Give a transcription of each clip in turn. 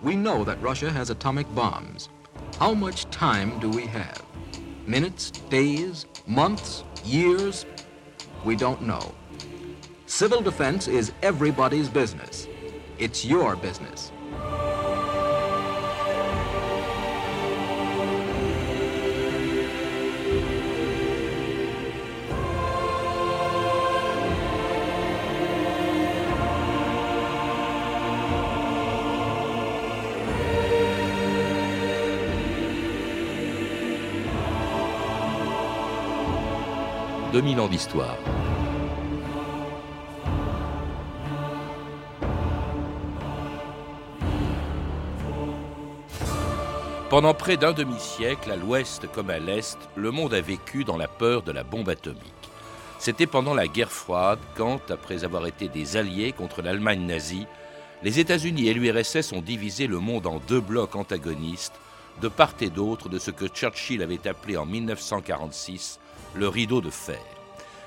We know that Russia has atomic bombs. How much time do we have? Minutes, days, months, years? We don't know. Civil defense is everybody's business. It's your business. 2000 ans d'histoire. Pendant près d'un demi-siècle, à l'ouest comme à l'est, le monde a vécu dans la peur de la bombe atomique. C'était pendant la guerre froide quand, après avoir été des alliés contre l'Allemagne nazie, les États-Unis et l'URSS ont divisé le monde en deux blocs antagonistes, de part et d'autre de ce que Churchill avait appelé en 1946 le rideau de fer.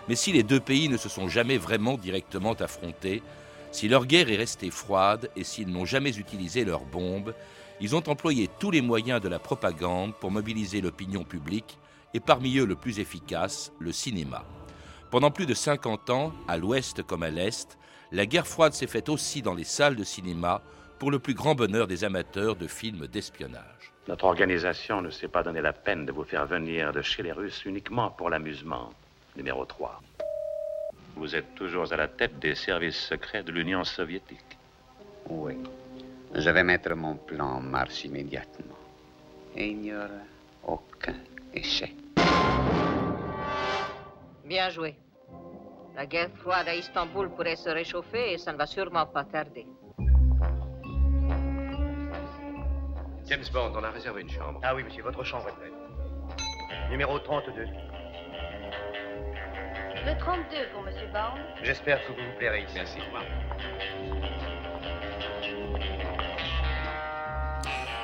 Mais si les deux pays ne se sont jamais vraiment directement affrontés, si leur guerre est restée froide et s'ils n'ont jamais utilisé leurs bombes, ils ont employé tous les moyens de la propagande pour mobiliser l'opinion publique, et parmi eux le plus efficace, le cinéma. Pendant plus de 50 ans, à l'ouest comme à l'est, la guerre froide s'est faite aussi dans les salles de cinéma, pour le plus grand bonheur des amateurs de films d'espionnage. Notre organisation ne s'est pas donné la peine de vous faire venir de chez les Russes uniquement pour l'amusement. Numéro 3. Vous êtes toujours à la tête des services secrets de l'Union soviétique. Oui. Je vais mettre mon plan en marche immédiatement. Et il n'y aura aucun échec. Bien joué. La guerre froide à Istanbul pourrait se réchauffer et ça ne va sûrement pas tarder. James Bond, on a réservé une chambre. Ah oui, monsieur, votre chambre est prête. Numéro 32. Le 32 pour monsieur Bond. J'espère que vous vous plairez ici. Merci.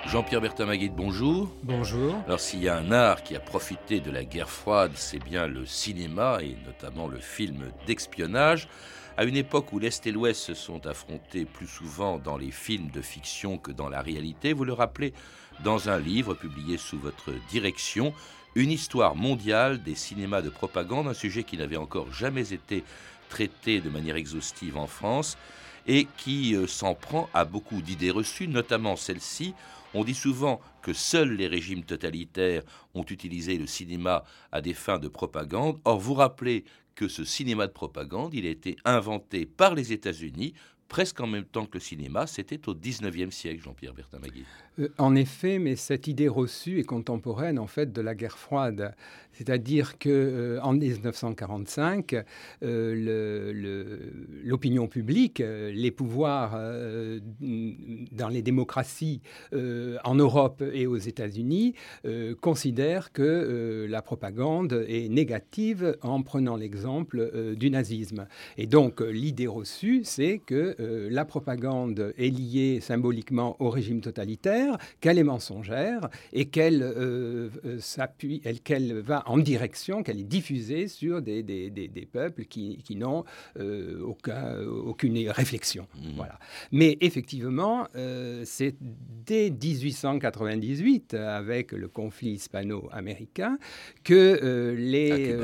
Jean-Pierre Bertamaguide, bonjour. Bonjour. Alors s'il y a un art qui a profité de la guerre froide, c'est bien le cinéma et notamment le film d'espionnage. À une époque où l'Est et l'Ouest se sont affrontés plus souvent dans les films de fiction que dans la réalité, vous le rappelez dans un livre publié sous votre direction, Une histoire mondiale des cinémas de propagande, un sujet qui n'avait encore jamais été traité de manière exhaustive en France et qui euh, s'en prend à beaucoup d'idées reçues, notamment celle-ci. On dit souvent que seuls les régimes totalitaires ont utilisé le cinéma à des fins de propagande. Or, vous rappelez que ce cinéma de propagande, il a été inventé par les États-Unis presque en même temps que le cinéma, c'était au 19e siècle, Jean-Pierre Bertin-Magui. Euh, en effet, mais cette idée reçue est contemporaine en fait de la guerre froide. C'est-à-dire que euh, en 1945, euh, l'opinion publique, les pouvoirs dans les démocraties en Europe et aux États-Unis considèrent que la propagande est négative en prenant l'exemple du nazisme. Et donc l'idée reçue, c'est que la propagande est liée symboliquement au régime totalitaire qu'elle est mensongère et qu'elle euh, euh, qu'elle va en direction, qu'elle est diffusée sur des, des, des, peuples qui, qui n'ont euh, aucun, aucune réflexion. Mmh. Voilà. Mais effectivement, c'est dès 1898, avec le conflit hispano-américain, que les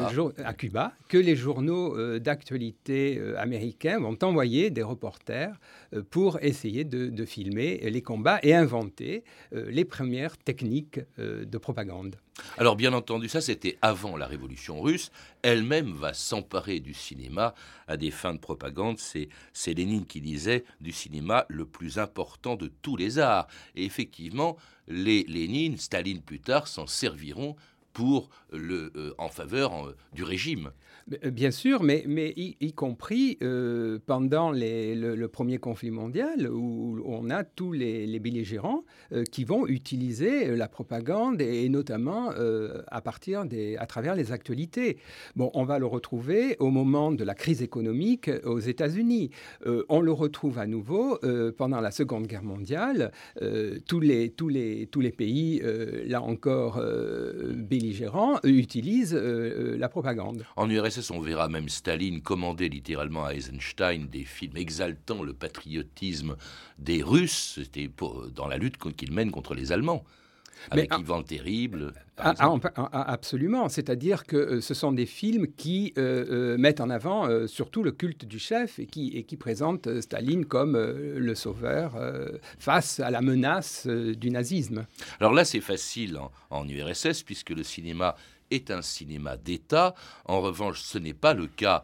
à Cuba. que les journaux d'actualité américains vont envoyer des reporters pour essayer de, filmer les combats et inventer euh, les premières techniques euh, de propagande. Alors bien entendu, ça c'était avant la révolution russe. Elle-même va s'emparer du cinéma à des fins de propagande. C'est, Lénine qui disait du cinéma le plus important de tous les arts. Et effectivement, les Lénine, Staline plus tard s'en serviront pour le, euh, en faveur du régime. Euh, bien sûr, mais, y, compris euh, pendant le, premier conflit mondial, où on a tous les, belligérants euh, qui vont utiliser la propagande et, notamment à partir à travers les actualités. Bon, on va le retrouver au moment de la crise économique aux États-Unis. on le retrouve à nouveau pendant la Seconde Guerre mondiale. tous, les, tous, les, tous les pays, là encore, belligérants, utilisent la propagande. On verra même Staline commander littéralement à Eisenstein des films exaltant le patriotisme des Russes, c'était dans la lutte qu'ils mènent contre les Allemands avec Mais, Ivan Terrible. Ah, ah, ah, absolument, c'est-à-dire que euh, ce sont des films qui euh, euh, mettent en avant surtout le culte du chef et qui, et qui présentent Staline comme le sauveur face à la menace du nazisme. Alors là, c'est facile en, en URSS puisque le cinéma est un cinéma d'État. En revanche, ce n'est pas le cas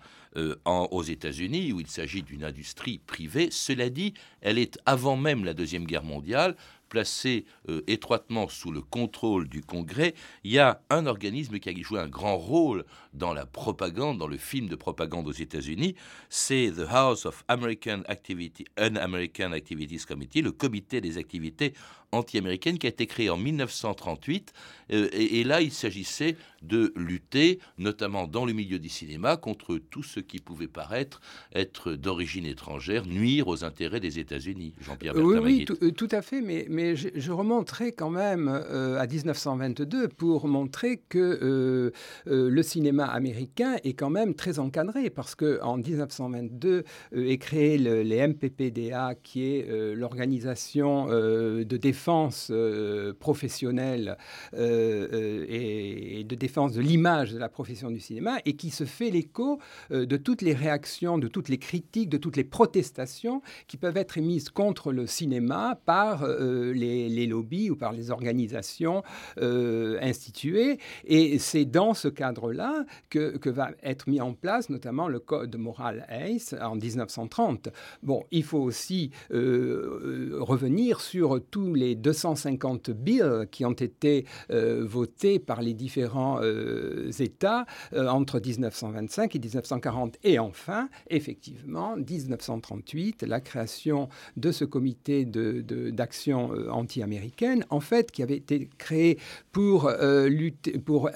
aux États-Unis, où il s'agit d'une industrie privée. Cela dit, elle est avant même la Deuxième Guerre mondiale placé euh, étroitement sous le contrôle du Congrès, il y a un organisme qui a joué un grand rôle dans la propagande, dans le film de propagande aux États-Unis, c'est The House of American Activity, Un-American Activities Committee, le comité des activités anti-américaines qui a été créé en 1938. Euh, et, là, il s'agissait de lutter, notamment dans le milieu du cinéma, contre tout ce qui pouvait paraître être d'origine étrangère, nuire aux intérêts des États-Unis. Jean-Pierre Oui, oui euh, tout, à fait, mais, mais je, remonterai quand même euh, à 1922 pour montrer que le cinéma américain est quand même très encadré, parce qu'en 1922 est créé le, les MPPDA, qui est l'organisation de défense euh, professionnelle euh, euh, et, de défense de l'image de la profession du cinéma et qui se fait l'écho de toutes les réactions, de toutes les critiques, de toutes les protestations qui peuvent être émises contre le cinéma par les, lobbies ou par les organisations instituées. Et c'est dans ce cadre-là que, va être mis en place notamment le code moral ACE en 1930. Bon, il faut aussi revenir sur tous les 250 bills qui ont été euh, votés par les différents euh, États euh, entre 1925 et 1940. Et enfin, effectivement, 1938, la création de ce comité d'action de, anti-américaine, en fait, qui avait été créé pour, lutter, pour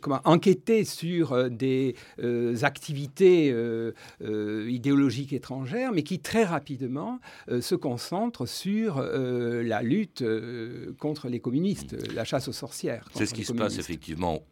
comment, enquêter sur des activités idéologiques étrangères, mais qui très rapidement se concentre sur la lutte euh, contre les communistes, mm. la chasse aux sorcières. C'est ce qui se passe effectivement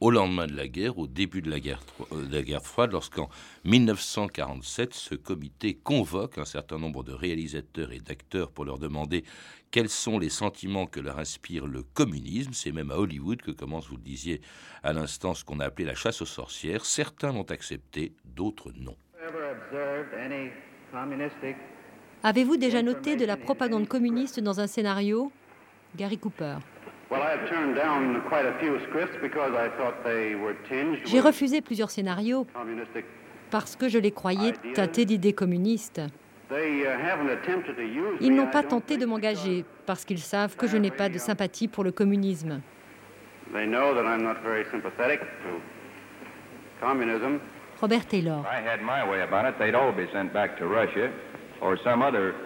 au lendemain de la guerre, au début de la guerre, euh, froide, lorsqu'en 1947, ce comité convoque un certain nombre de réalisateurs et d'acteurs pour leur demander quels sont les sentiments que leur inspire le communisme. C'est même à Hollywood que commence, vous le disiez à l'instant, ce qu'on a appelé la chasse aux sorcières. Certains l'ont accepté, d'autres non. Avez-vous déjà noté de la propagande communiste dans un scénario? Gary Cooper. J'ai refusé plusieurs scénarios parce que je les croyais tâtés d'idées communistes. Uh, ils n'ont pas tenté de m'engager parce qu'ils savent que je n'ai pas de sympathie pour le communisme. Robert Taylor.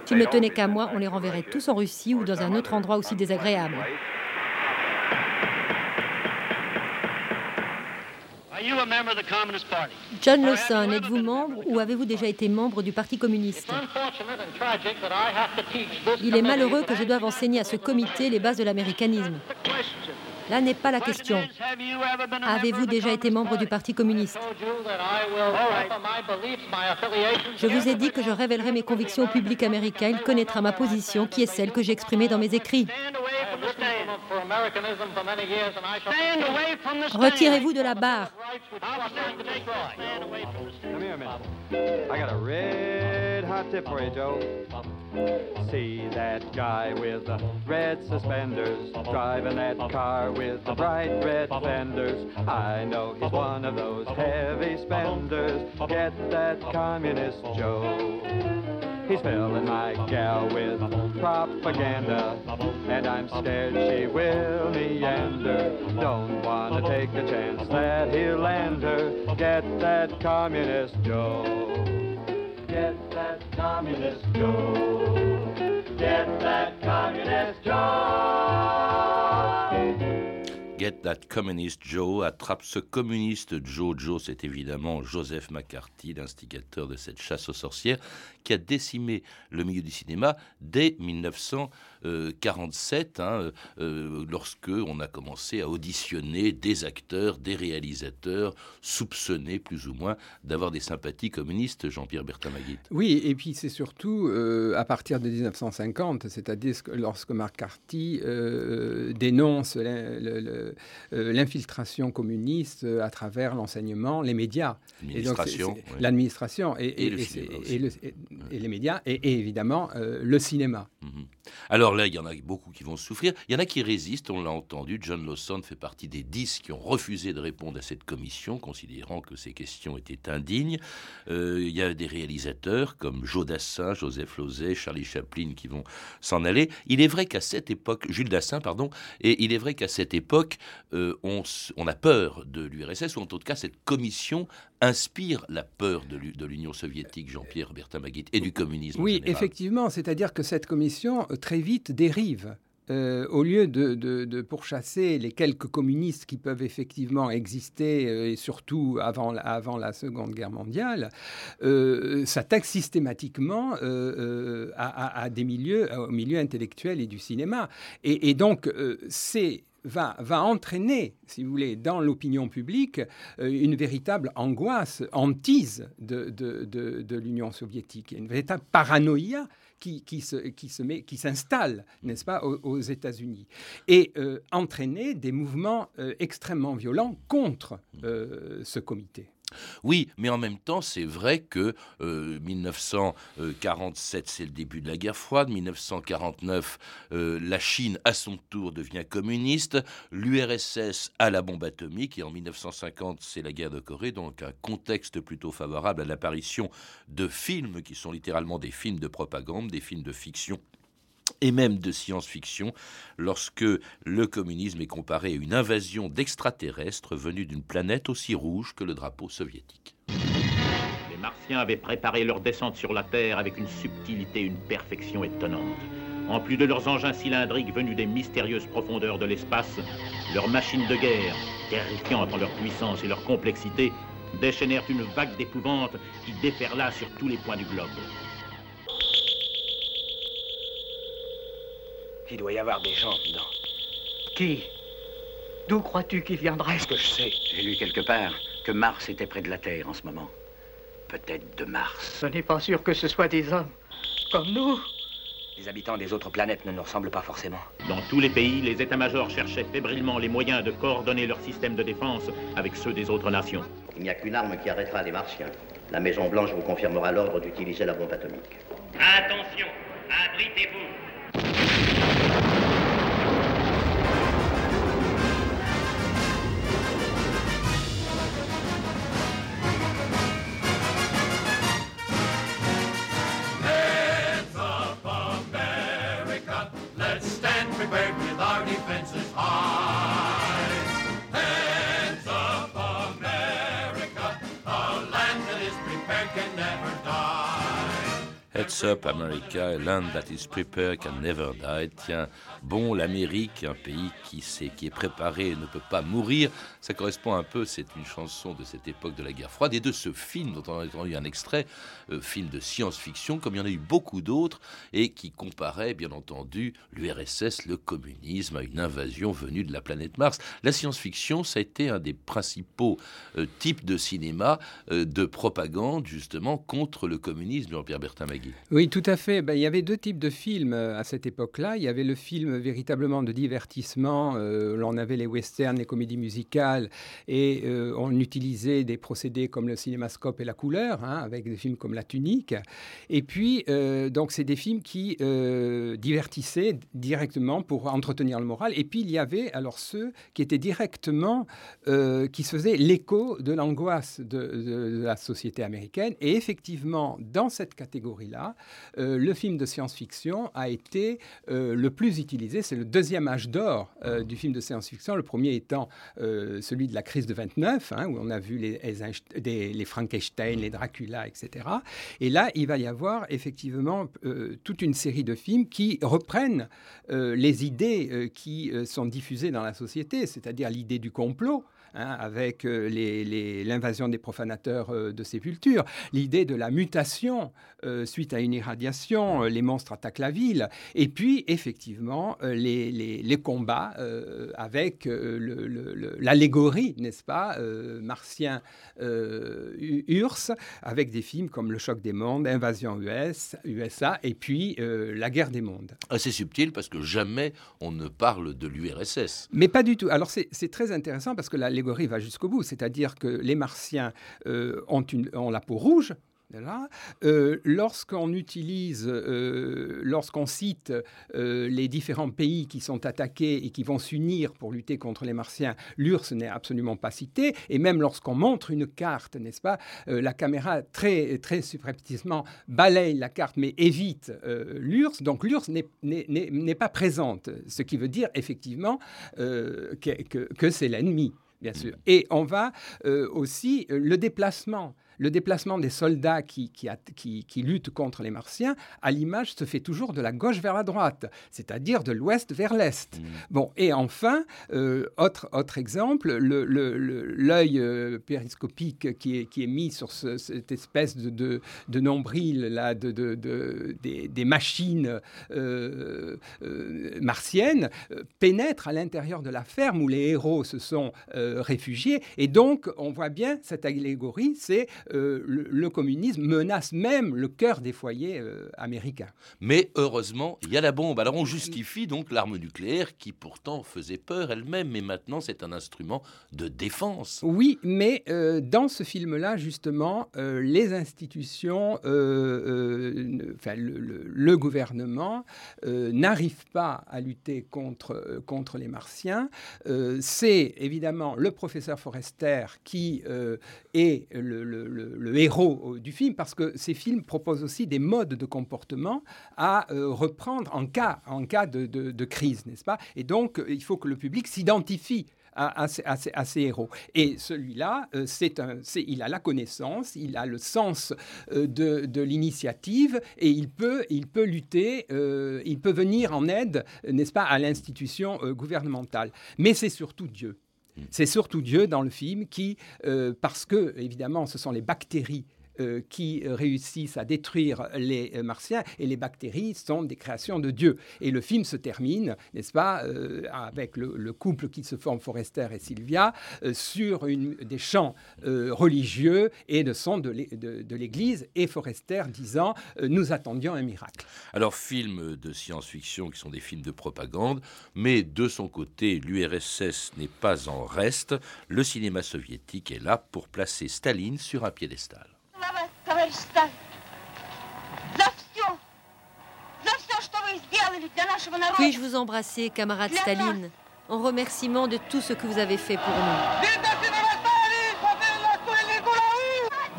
S'ils ne tenaient qu'à moi, on les renverrait tous en Russie ou dans un autre endroit aussi désagréable. John Lawson, êtes-vous membre ou avez-vous déjà été membre du Parti communiste? Il est malheureux que je doive enseigner à ce comité les bases de l'américanisme. Là n'est pas la question. Avez-vous déjà été membre du Parti communiste? Je vous ai dit que je révélerai mes convictions au public américain. Il connaîtra ma position, qui est celle que j'ai exprimée dans mes écrits. Retirez-vous de la barre. I got a red hot tip for you, Joe. See that guy with the red suspenders driving that car with the bright red fenders. I know he's one of those heavy spenders. Get that communist Joe. He's filling my gal with propaganda, and I'm scared she will meander. Don't wanna take a chance that he'll land her. Get that communist Joe. Get that communist Joe. Get that communist Joe. Get that communist Joe, attrape ce communiste Joe. Joe, c'est évidemment Joseph McCarthy, l'instigateur de cette chasse aux sorcières, qui a décimé le milieu du cinéma dès 1947, hein, euh, euh, lorsque on a commencé à auditionner des acteurs, des réalisateurs soupçonnés plus ou moins d'avoir des sympathies communistes, Jean-Pierre Bertamaguit. Oui, et puis c'est surtout euh, à partir de 1950, c'est-à-dire lorsque McCarthy dénonce l'infiltration communiste à travers l'enseignement, les médias. L'administration. Et, et, et, le, et les médias, et, évidemment euh, le cinéma. Mhm. Alors là, il y en a beaucoup qui vont souffrir. Il y en a qui résistent, on l'a entendu. John Lawson fait partie des dix qui ont refusé de répondre à cette commission, considérant que ces questions étaient indignes. Euh, il y a des réalisateurs comme Joe Dassin, Joseph Lozay, Charlie Chaplin qui vont s'en aller. Il est vrai qu'à cette époque, Jules Dassin, pardon, et il est vrai qu'à cette époque, euh, on, a peur de l'URSS, ou en tout cas, cette commission inspire la peur de l'Union soviétique, Jean-Pierre Berthamagit, et du communisme. Oui, effectivement, c'est-à-dire que cette commission euh, très vite dérive. Euh, au lieu de, pourchasser les quelques communistes qui peuvent effectivement exister, euh, et surtout avant, avant, la Seconde Guerre mondiale, s'attaque systématiquement à, des milieux, au milieu intellectuel et du cinéma. Et, et donc, c'est va, entraîner, si vous voulez, dans l'opinion publique, euh, une véritable angoisse, hantise de, de, de, l'Union soviétique, une véritable paranoïa qui, qui, se, qui, se met, s'installe, n'est-ce pas, aux, États-Unis, et euh, entraîner des mouvements euh, extrêmement violents contre ce comité. Oui, mais en même temps, c'est vrai que 1947, euh, c'est le début de la guerre froide. 1949, euh, la Chine, à son tour, devient communiste. L'URSS a la bombe atomique. Et en 1950, c'est la guerre de Corée. Donc, un contexte plutôt favorable à l'apparition de films qui sont littéralement des films de propagande, des films de fiction et même de science-fiction, lorsque le communisme est comparé à une invasion d'extraterrestres venus d'une planète aussi rouge que le drapeau soviétique. Les Martiens avaient préparé leur descente sur la Terre avec une subtilité, une perfection étonnante. En plus de leurs engins cylindriques venus des mystérieuses profondeurs de l'espace, leurs machines de guerre, terrifiantes en leur puissance et leur complexité, déchaînèrent une vague d'épouvante qui déferla sur tous les points du globe. Il doit y avoir des gens dedans. Qui? D'où crois-tu qu'ils viendraient Ce que je sais, j'ai lu quelque part que Mars était près de la Terre en ce moment. Peut-être de Mars. Ce n'est pas sûr que ce soit des hommes comme nous. Les habitants des autres planètes ne nous ressemblent pas forcément. Dans tous les pays, les états-majors cherchaient fébrilement les moyens de coordonner leur système de défense avec ceux des autres nations. Il n'y a qu'une arme qui arrêtera les Martiens. La Maison Blanche vous confirmera l'ordre d'utiliser la bombe atomique. Attention, abritez-vous. Up America, Land That Is Prepared Never Die. Tiens, bon, l'Amérique, un pays qui, est, qui est préparé et ne peut pas mourir, ça correspond un peu, c'est une chanson de cette époque de la guerre froide et de ce film dont on a entendu un extrait, euh, film de science-fiction, comme il y en a eu beaucoup d'autres, et qui comparait, bien entendu, l'URSS, le communisme, à une invasion venue de la planète Mars. La science-fiction, ça a été un des principaux euh, types de cinéma euh, de propagande, justement, contre le communisme, Jean-Pierre Bertin-Magui. Oui, tout à fait. Ben, il y avait deux types de films à cette époque-là. Il y avait le film véritablement de divertissement, euh, on avait les westerns, les comédies musicales, et euh, on utilisait des procédés comme le cinémascope et la couleur, hein, avec des films comme La Tunique. Et puis, euh, donc, c'est des films qui divertissaient directement pour entretenir le moral. Et puis, il y avait alors ceux qui étaient directement, qui se faisaient l'écho de l'angoisse de, la société américaine. Et effectivement, dans cette catégorie-là, là, le film de science-fiction a été le plus utilisé. C'est le deuxième âge d'or du film de science-fiction, le premier étant celui de la crise de 29, hein, où on a vu les, Frankenstein, les Dracula, etc. Et là, il va y avoir effectivement toute une série de films qui reprennent les idées qui sont diffusées dans la société, c'est-à-dire l'idée du complot, Hein, avec euh, l'invasion des profanateurs euh, de sépultures, l'idée de la mutation euh, suite à une irradiation, les monstres attaquent la ville, et puis effectivement les, combats avec l'allégorie, n'est-ce pas, martien URSS, avec des films comme Le choc des mondes, Invasion US, USA, et puis La guerre des mondes. Assez subtil parce que jamais on ne parle de l'URSS. Mais pas du tout. Alors c'est très intéressant parce que la va jusqu'au bout, c'est-à-dire que les Martiens euh, ont, la peau rouge, euh, lorsqu'on utilise, euh, lorsqu'on cite les différents pays qui sont attaqués et qui vont s'unir pour lutter contre les Martiens, l'URSS n'est absolument pas cité. Et même lorsqu'on montre une carte, n'est-ce pas, la caméra très, très subrepticement balaye la carte mais évite l'URSS. Donc l'URSS n'est pas présente, ce qui veut dire effectivement que c'est l'ennemi bien sûr. Et on va aussi le déplacement le déplacement des soldats qui, qui, luttent contre les Martiens, à l'image, se fait toujours de la gauche vers la droite, c'est-à-dire de l'ouest vers l'est. Mm. Bon, et enfin, euh, autre, autre exemple, l'œil euh, périscopique qui est, qui est mis sur cette espèce de, de, nombril là, de, de des, machines euh, martiennes pénètre à l'intérieur de la ferme où les héros se sont réfugiés. Et donc, on voit bien cette allégorie, c'est euh, le, communisme menace même le cœur des foyers euh, américains. Mais heureusement, il y a la bombe. Alors on justifie donc l'arme nucléaire qui pourtant faisait peur elle-même, mais maintenant c'est un instrument de défense. Oui, mais euh, dans ce film-là, justement, les institutions, enfin, le, gouvernement n'arrive pas à lutter contre, contre les Martiens. c'est évidemment le professeur Forrester qui est le le, héros euh, du film, parce que ces films proposent aussi des modes de comportement à euh, reprendre en cas, en cas de, crise, n'est-ce pas? Et donc, euh, il faut que le public s'identifie à, ces héros. Et celui-là, c'est un, il a la connaissance, il a le sens de, l'initiative et il peut, il peut lutter, il peut venir en aide, n'est-ce pas, à l'institution gouvernementale. Mais c'est surtout Dieu. C'est surtout Dieu dans le film qui, euh, parce que, évidemment, ce sont les bactéries qui réussissent à détruire les euh, martiens et les bactéries sont des créations de Dieu. Et le film se termine, n'est-ce pas, euh, avec le, couple qui se forme, Forrester et Sylvia, sur des chants religieux et de son de l'Église et Forrester disant Nous attendions un miracle. Alors, films de science-fiction qui sont des films de propagande, mais de son côté, l'URSS n'est pas en reste. Le cinéma soviétique est là pour placer Staline sur un piédestal. Puis-je vous embrasser, camarade Staline, en remerciement de tout ce que vous avez fait pour nous?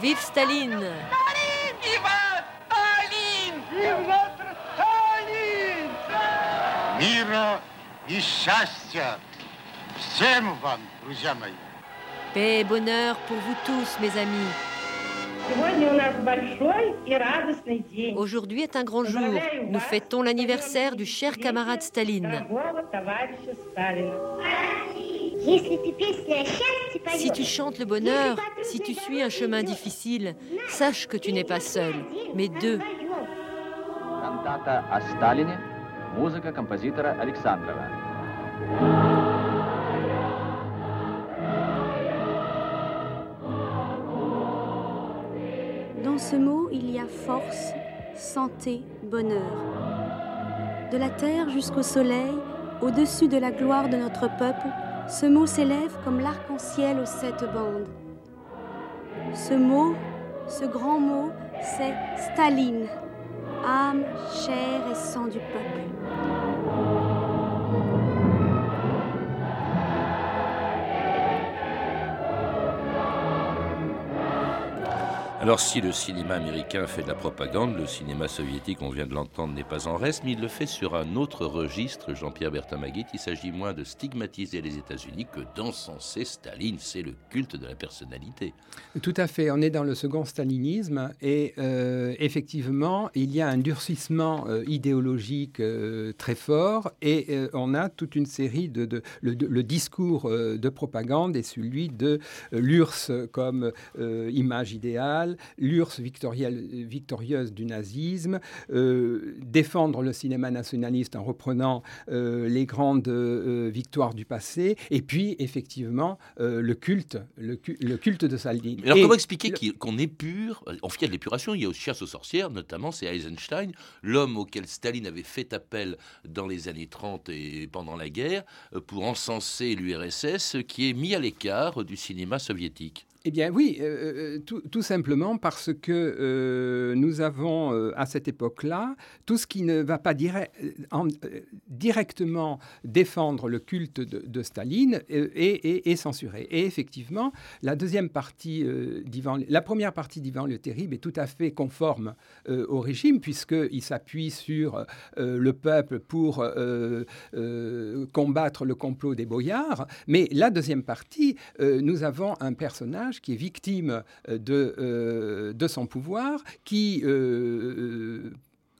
Vive Staline Paix et bonheur pour vous tous, mes amis. Aujourd'hui est un grand jour. Nous fêtons l'anniversaire du cher camarade Staline. Si tu chantes le bonheur, si tu suis un chemin difficile, sache que tu n'es pas seul, mais deux. Cantata a Staline, musica compositora Alexandrova. Ce mot, il y a force, santé, bonheur. De la terre jusqu'au soleil, au-dessus de la gloire de notre peuple, ce mot s'élève comme l'arc-en-ciel aux sept bandes. Ce mot, ce grand mot, c'est Staline, âme, chair et sang du peuple. Alors si le cinéma américain fait de la propagande, le cinéma soviétique, on vient de l'entendre, n'est pas en reste, mais il le fait sur un autre registre, Jean-Pierre Bertin-Maguit. Il s'agit moins de stigmatiser les États-Unis que d'encenser Staline. C'est le culte de la personnalité. Tout à fait. On est dans le second stalinisme et euh, effectivement, il y a un durcissement euh, idéologique euh, très fort et on a toute une série de... le, le, discours de propagande est celui de l'URSS comme image idéale l'URSS victorieuse du nazisme, euh, défendre le cinéma nationaliste en reprenant euh, les grandes euh, victoires du passé, et puis effectivement le culte, le, culte de Saline. Alors comment expliquer qu'on est pur En fait, l'épuration, il y a aussi chasse aux sorcières, notamment c'est Eisenstein, l'homme auquel Staline avait fait appel dans les années 30 et pendant la guerre pour encenser l'URSS, qui est mis à l'écart du cinéma soviétique. Eh bien oui, euh, euh, tout, simplement parce que euh, nous avons à cette époque-là tout ce qui ne va pas directement défendre le culte de, Staline est, censuré. Et effectivement, la deuxième partie la première partie d'Ivan le Terrible est tout à fait conforme au régime puisqu'il s'appuie sur le peuple pour combattre le complot des boyards. Mais la deuxième partie, nous avons un personnage qui est victime euh, de, euh, de son pouvoir, qui euh,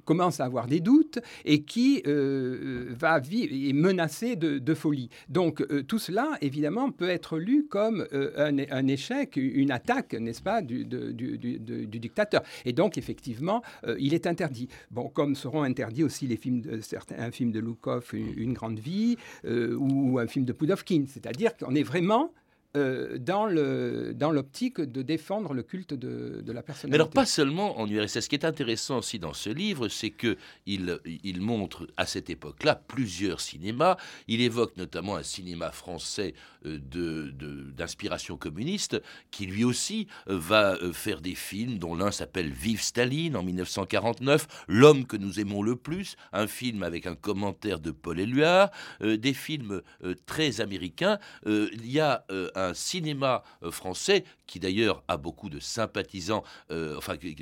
commence à avoir des doutes et qui va vivre est menacé de, folie. Donc tout cela, évidemment, peut être lu comme un, échec, une attaque, n'est-ce pas, du, du, dictateur. Et donc, effectivement, il est interdit. Bon, comme seront interdits aussi les films de, certains, un film de Loukov, une, une grande vie, ou un film de Pudovkin. C'est-à-dire qu'on est vraiment euh, dans l'optique de défendre le culte de, de, la personnalité. Mais alors pas seulement en URSS. Ce qui est intéressant aussi dans ce livre, c'est que il, montre à cette époque-là plusieurs cinémas. Il évoque notamment un cinéma français euh, d'inspiration de, communiste qui lui aussi euh, va faire des films dont l'un s'appelle Vive Staline en 1949, L'homme que nous aimons le plus, un film avec un commentaire de Paul Éluard, des films très américains. il y a un un cinéma euh, français qui d'ailleurs a beaucoup de sympathisants, euh, enfin qui,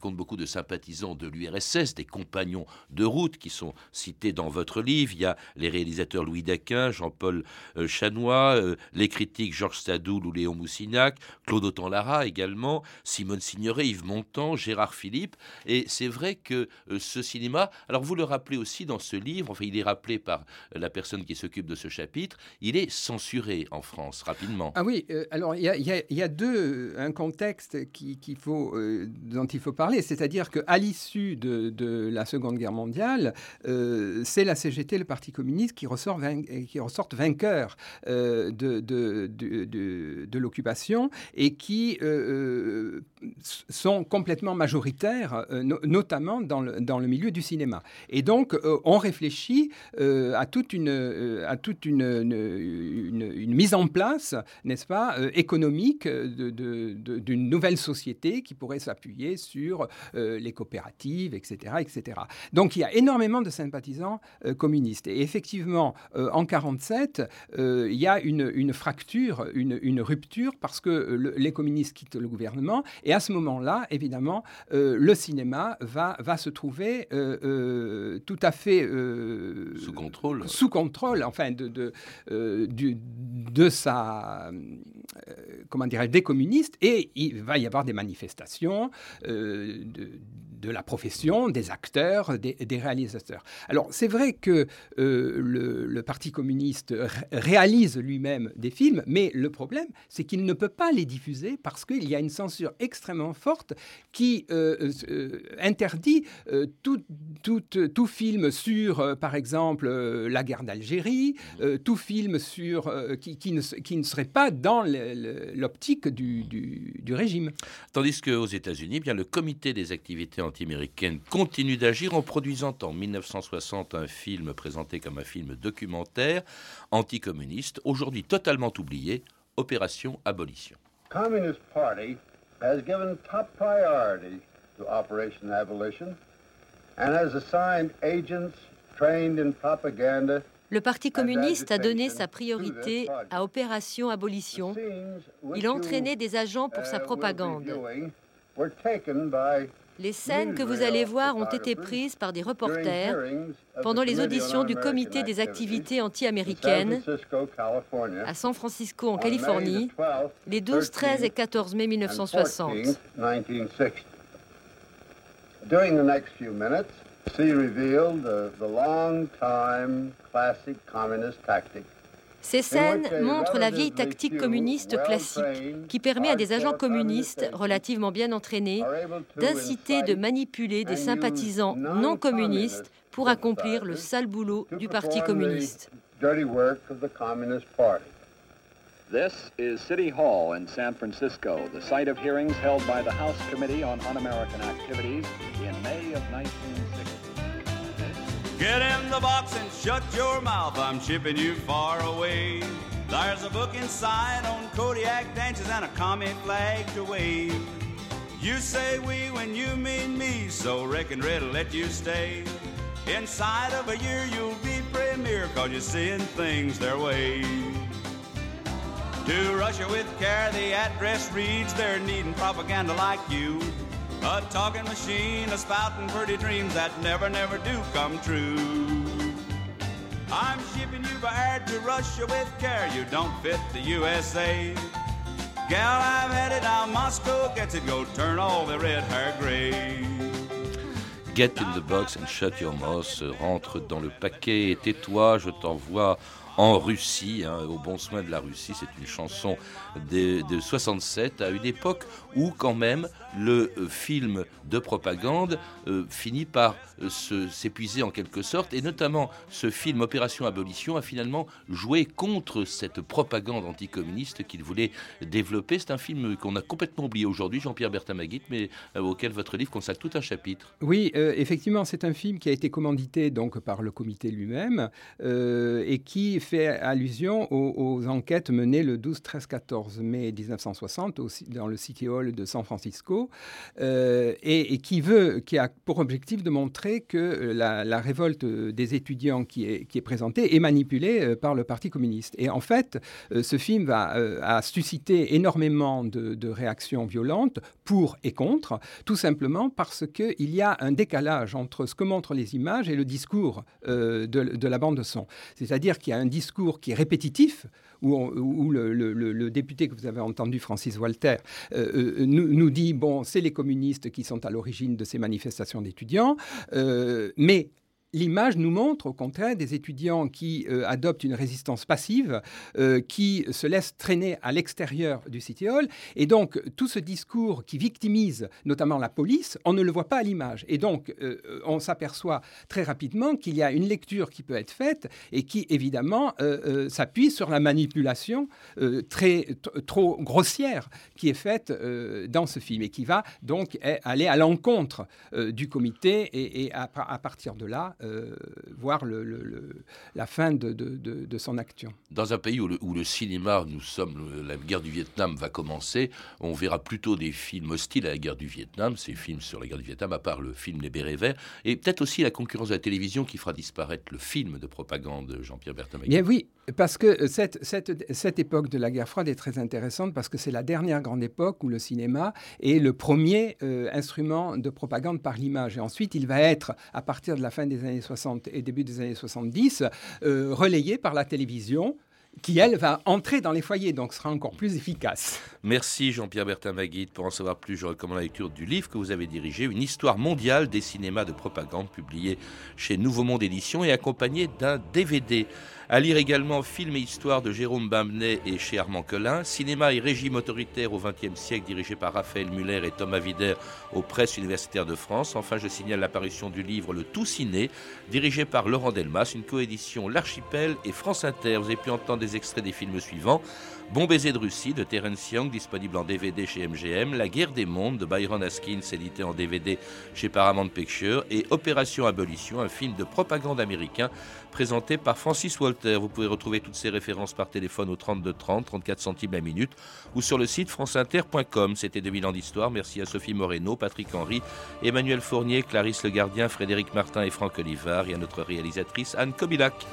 compte beaucoup de sympathisants de l'URSS, des compagnons de route qui sont cités dans votre livre. Il y a les réalisateurs Louis Daquin, Jean-Paul euh, Chanois, les critiques Georges Sadoul ou Léon Moussinac, Claude Autant-Lara également, Simone Signoret, Yves Montand, Gérard Philippe. Et c'est vrai que ce cinéma, alors vous le rappelez aussi dans ce livre, enfin il est rappelé par la personne qui s'occupe de ce chapitre, il est censuré en France rapidement. Ah oui, euh, alors il y, a, deux, un contexte qui, euh, dont il faut parler, c'est-à-dire qu'à l'issue de, la Seconde Guerre mondiale, euh, c'est la CGT, le Parti communiste, qui, ressort qui ressortent vainqueurs de, de, l'occupation et qui sont complètement majoritaires, notamment dans le, dans le milieu du cinéma. Et donc, on réfléchit à toute une, à toute une, une mise en place n'est-ce pas, euh, économique d'une nouvelle société qui pourrait s'appuyer sur euh, les coopératives, etc., etc. Donc il y a énormément de sympathisants euh, communistes. Et effectivement, en 1947, il y a une, fracture, une, rupture, parce que les communistes quittent le gouvernement. Et à ce moment-là, évidemment, le cinéma va, va se trouver tout à fait... sous contrôle. Sous contrôle, enfin, de, de, de sa euh, comment dirais des communistes, et il va y avoir des manifestations euh, de, de la profession, des acteurs, des, réalisateurs. Alors c'est vrai que euh, le, Parti communiste réalise lui-même des films, mais le problème, c'est qu'il ne peut pas les diffuser parce qu'il y a une censure extrêmement forte qui euh, euh, interdit tout, film sur, par exemple, la guerre d'Algérie, tout film sur, qui, ne, serait pas dans l'optique du, du, régime. Tandis qu'aux États-Unis, eh bien le comité des activités anti-américaine continue d'agir en produisant en 1960 un film présenté comme un film documentaire anticommuniste, aujourd'hui totalement oublié, Opération Abolition. Communist Party has given top priority to Operation Abolition and has assigned agents trained in propaganda le Parti communiste a donné sa priorité à Opération Abolition. Il a entraîné des agents pour sa propagande. Les scènes que vous allez voir ont été prises par des reporters pendant les auditions du Comité des activités anti-américaines à San Francisco, en Californie, les 12, 13 et 14 mai 1960. During the next few minutes, she revealed the, the long-time classic communist tactic ces scènes montrent la vieille tactique communiste classique qui permet à des agents communistes relativement bien entraînés d'inciter, de manipuler des sympathisants non communistes pour accomplir le sale boulot du Parti communiste. This is City Hall in San Francisco, the site of hearings held by the House Committee on Un-American Activities in May of 1960. Get in the box and shut your mouth, I'm shipping you far away. There's a book inside on Kodiak dances and a commie flag to wave. You say we when you mean me, so reckon Red'll let you stay. Inside of a year you'll be premier, cause you're seeing things their way. To Russia with care, the address reads they're needing propaganda like you. A talking machine, a spouting pretty dreams that never, never do come true. I'm shipping you by air to Russia with care. You don't fit the USA. Gal, I've had it. Moscow gets it. Go turn all the red hair gray. Get in the box and shut your mouth. Rentre dans le paquet et tais-toi, je t'envoie en Russie, hein, au bon soin de la Russie. C'est une chanson de, de 67, à une époque où quand même le euh, film de propagande euh, finit par euh, s'épuiser en quelque sorte, et notamment ce film Opération Abolition a finalement joué contre cette propagande anticommuniste qu'il voulait développer. C'est un film qu'on a complètement oublié aujourd'hui, Jean-Pierre Bertamaguit, mais auquel votre livre consacre tout un chapitre. Oui, effectivement, c'est un film qui a été commandité donc par le comité lui-même et qui fait allusion aux, enquêtes menées le 12, 13, 14 mai 1960 dans le City Hall de San Francisco euh, et, qui veut, qui a pour objectif de montrer que euh, la, révolte des étudiants qui est, qui est présentée est manipulée euh, par le Parti communiste. Et en fait, ce film va, a suscité énormément de, réactions violentes pour et contre, tout simplement parce qu'il y a un décalage entre ce que montrent les images et le discours de, de la bande de son. C'est-à-dire qu'il y a un discours qui est répétitif, où, le, député que vous avez entendu, Francis Walter, euh, euh, nous, dit, bon, c'est les communistes qui sont à l'origine de ces manifestations d'étudiants, euh, mais L'image nous montre au contraire des étudiants qui euh, adoptent une résistance passive, euh, qui se laissent traîner à l'extérieur du City Hall. Et donc, tout ce discours qui victimise notamment la police, on ne le voit pas à l'image. Et donc, euh, on s'aperçoit très rapidement qu'il y a une lecture qui peut être faite et qui, évidemment, s'appuie sur la manipulation très, trop grossière qui est faite dans ce film et qui va donc aller à l'encontre du comité. Et, à partir de là, euh, voir le, la fin de, de, son action. Dans un pays où le, où cinéma, nous sommes, la guerre du Vietnam va commencer, on verra plutôt des films hostiles à la guerre du Vietnam, ces films sur la guerre du Vietnam, à part le film Les Bérets Verts, et peut-être aussi la concurrence de la télévision qui fera disparaître le film de propagande Jean-Pierre Bertin. Bien oui, parce que cette, cette, cette, époque de la guerre froide est très intéressante parce que c'est la dernière grande époque où le cinéma est le premier euh, instrument de propagande par l'image. Et ensuite, il va être, à partir de la fin des années 60 et début des années 70, euh, relayé par la télévision qui, elle, va entrer dans les foyers, donc sera encore plus efficace. Merci Jean-Pierre Bertin Maguide. Pour en savoir plus, je recommande la lecture du livre que vous avez dirigé, Une histoire mondiale des cinémas de propagande, publié chez Nouveau Monde Édition et accompagné d'un DVD. À lire également Film et Histoire de Jérôme Bamnet et chez Armand Collin, Cinéma et régime autoritaire au XXe siècle dirigé par Raphaël Muller et Thomas Wider aux presses universitaires de France. Enfin, je signale l'apparition du livre Le Tout Ciné, dirigé par Laurent Delmas, une coédition L'Archipel et France Inter. Vous avez pu entendre des extraits des films suivants. Bon baiser de Russie de Terence Young, disponible en DVD chez MGM. La guerre des mondes de Byron Haskins, édité en DVD chez Paramount Pictures. Et Opération Abolition, un film de propagande américain présenté par Francis Walter. Vous pouvez retrouver toutes ces références par téléphone au 32 30, 34 centimes la minute ou sur le site franceinter.com. C'était 2000 ans d'histoire. Merci à Sophie Moreno, Patrick Henry, Emmanuel Fournier, Clarisse Le Gardien, Frédéric Martin et Franck Olivard et à notre réalisatrice Anne Kobilac.